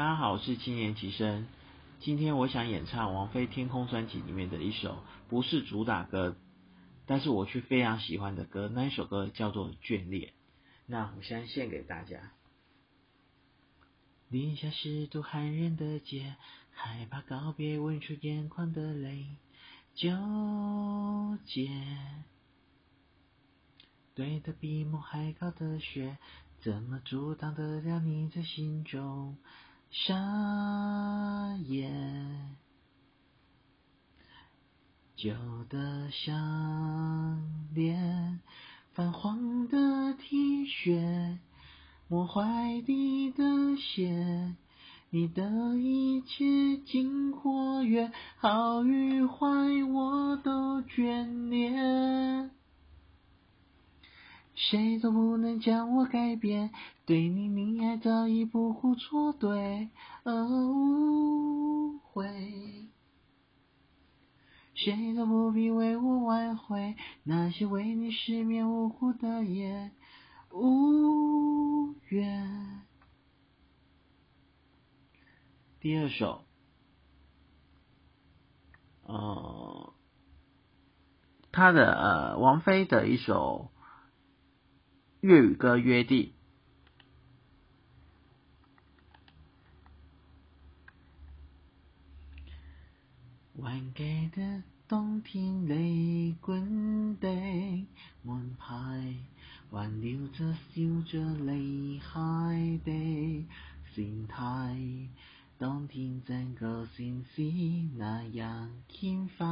大家好，我是青年齐生。今天我想演唱王菲《天空》专辑里面的一首，不是主打歌，但是我却非常喜欢的歌。那一首歌叫做《眷恋》。那我先献给大家。零下十度寒人的街，害怕告别，吻出眼眶的泪，纠结。对的比梦还高的雪，怎么阻挡得了你在心中？沙叶，旧的项链，泛黄的 T 恤，磨坏你的鞋，你的一切经过月，好与坏我都眷恋。谁都不能将我改变，对你溺爱早已不顾错对，无悔。谁都不必为我挽回，那些为你失眠无辜的夜，无怨。第二首，呃，他的呃王菲的一首。粤语歌约定。还记得冬天里，滚的门牌，还留着笑着离开的心态。当天整个城市那样轻快，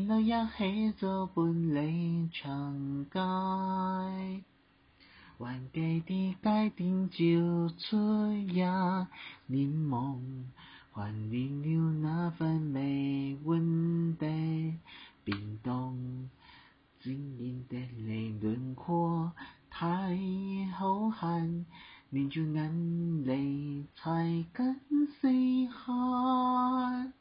然后一起走半里长街。还记得街灯照出一脸梦，怀念了那份微温的变动。惊艳的你轮廓太好看，连住眼泪才敢 say hi。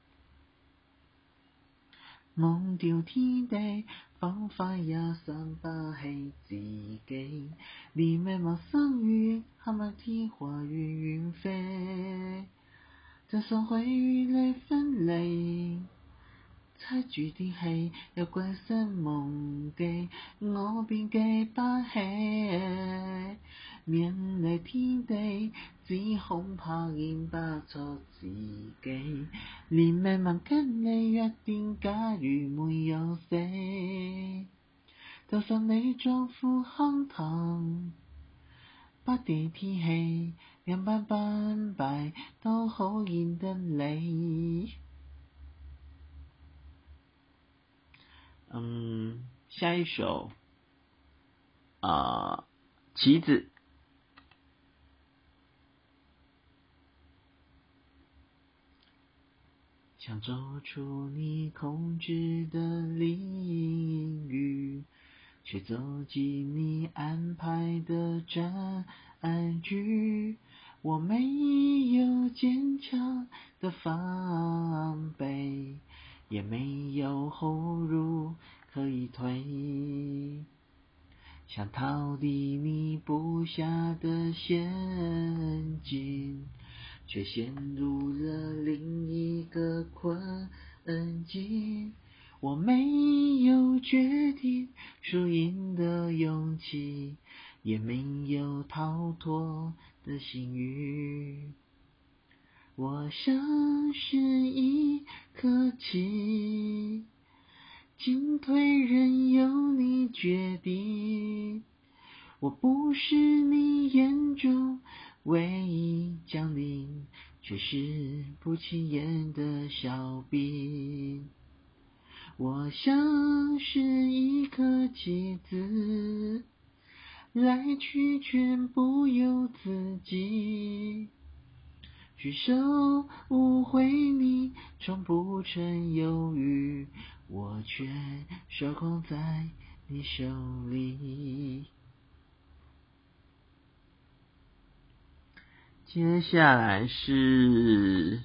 忘掉天地。方法也想不起自己，连命陌生于黑暗天花远远飞，就算会与你分离，猜住啲戏又鬼身忘记，我便记不起。面对天地，只恐怕认不出自己。连命运跟你约定，假如没有死，就算你壮富康堂，不敌天气，两败斑败都好认得你。嗯，下一首啊，棋子。想走出你控制的领域，却走进你安排的战局。我没有坚强的防备，也没有后路可以退。想逃离你布下的陷阱。却陷入了另一个困境。我没有决定输赢的勇气，也没有逃脱的幸运。我像是一颗棋，进退任由你决定。我不是你眼中。唯一降临，却是不起眼的小兵。我像是一颗棋子，来去全不由自己。举手误会你，从不曾犹豫，我却手控在你手里。接下来是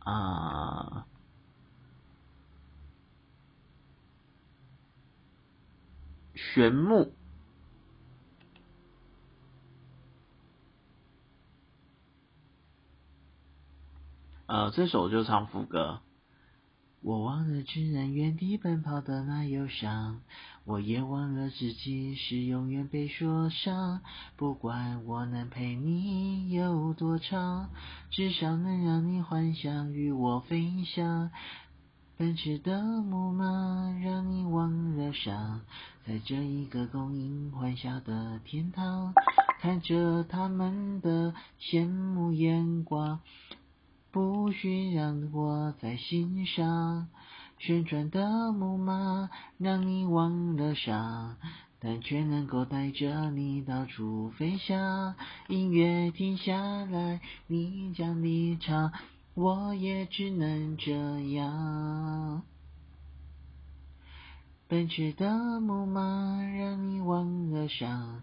啊，玄木。呃，这首就唱副歌。我忘了只能原地奔跑的那忧伤，我也忘了自己是永远被说伤。不管我能陪你有多长，至少能让你幻想与我飞翔。奔驰的木马让你忘了伤，在这一个供应欢笑的天堂，看着他们的羡慕眼光。不需让我再欣赏，旋转的木马让你忘了伤，但却能够带着你到处飞翔。音乐停下来，你将离场，我也只能这样。奔驰的木马让你忘了伤，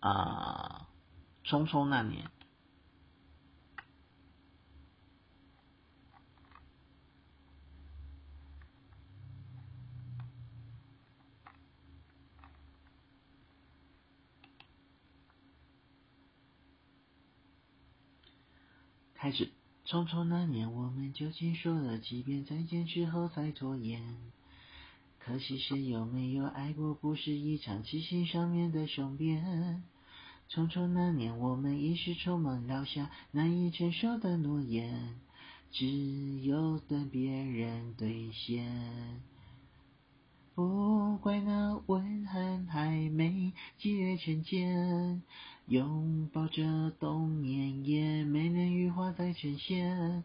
啊，匆匆那年。开始，匆匆那年，我们究竟说了几遍再见之后才拖延？可惜谁有没有爱过，不是一场七星上面的雄辩。匆匆那年，我们一时匆忙撂下难以承受的诺言，只有等别人兑现。不怪那吻痕还没积累成茧，拥抱着冬眠也没能羽化再成仙。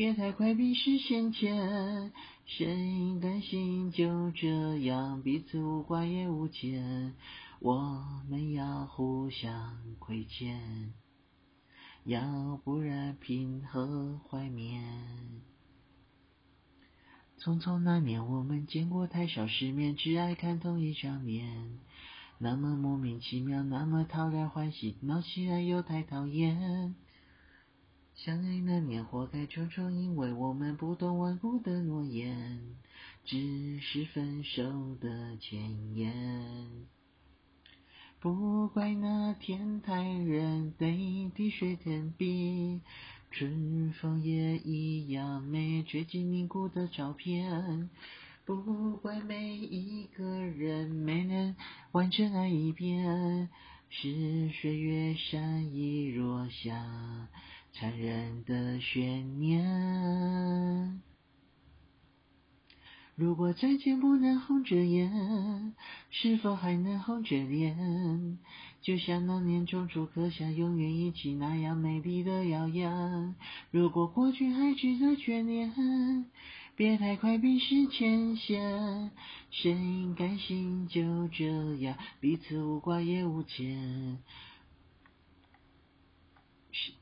别太快冰释前嫌。心甘心就这样彼此无挂也无牵，我们要互相亏欠，要不然凭何怀缅？匆匆那年，我们见过太少世面，只爱看同一张脸。那么莫名其妙，那么讨人欢喜，闹起来又太讨厌。相爱那年，活该处处因为我们不懂顽固的诺言，只是分手的前言。不怪那天太冷，泪滴水成冰。春风也一样美，追记凝固的照片。不怪每一个人没能完整爱一遍，是岁月善意落下残忍的悬念。如果再见不能红着眼，是否还能红着脸？就像那年种树刻下永远一起那样美丽的谣言。如果过去还值得眷恋，别太快冰释前嫌。谁甘心就这样彼此无挂也无牵？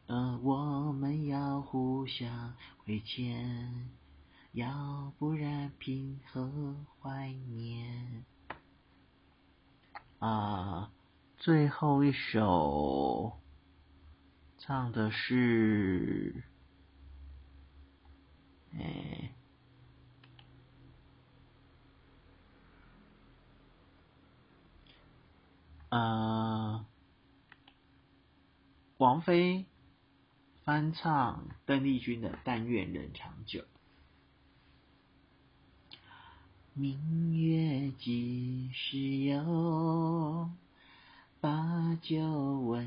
呃，我们要互相亏欠。要不然凭何怀念？啊，最后一首唱的是，哎，啊，王菲翻唱邓丽君的《但愿人长久》。明月几时有？把酒问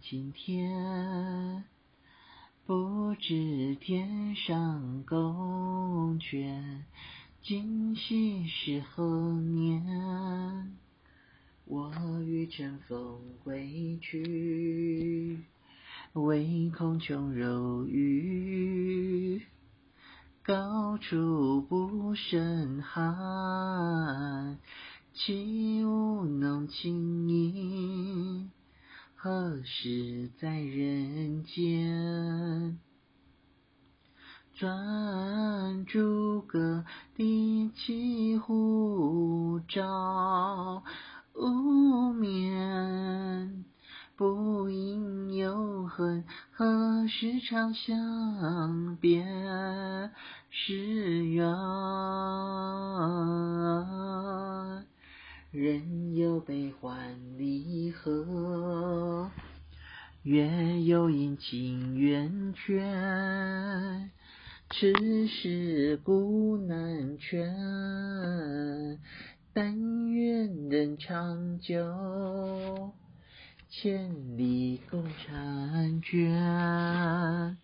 青天。不知天上宫阙，今夕是何年？我欲乘风归去，唯恐琼楼玉宇，高处不胜寒。起舞弄清影，何时在人间？转朱阁，低绮户，照时长相别是缘？人有悲欢离合，月有阴晴圆缺，此事古难全。但愿人长久，千里共婵娟。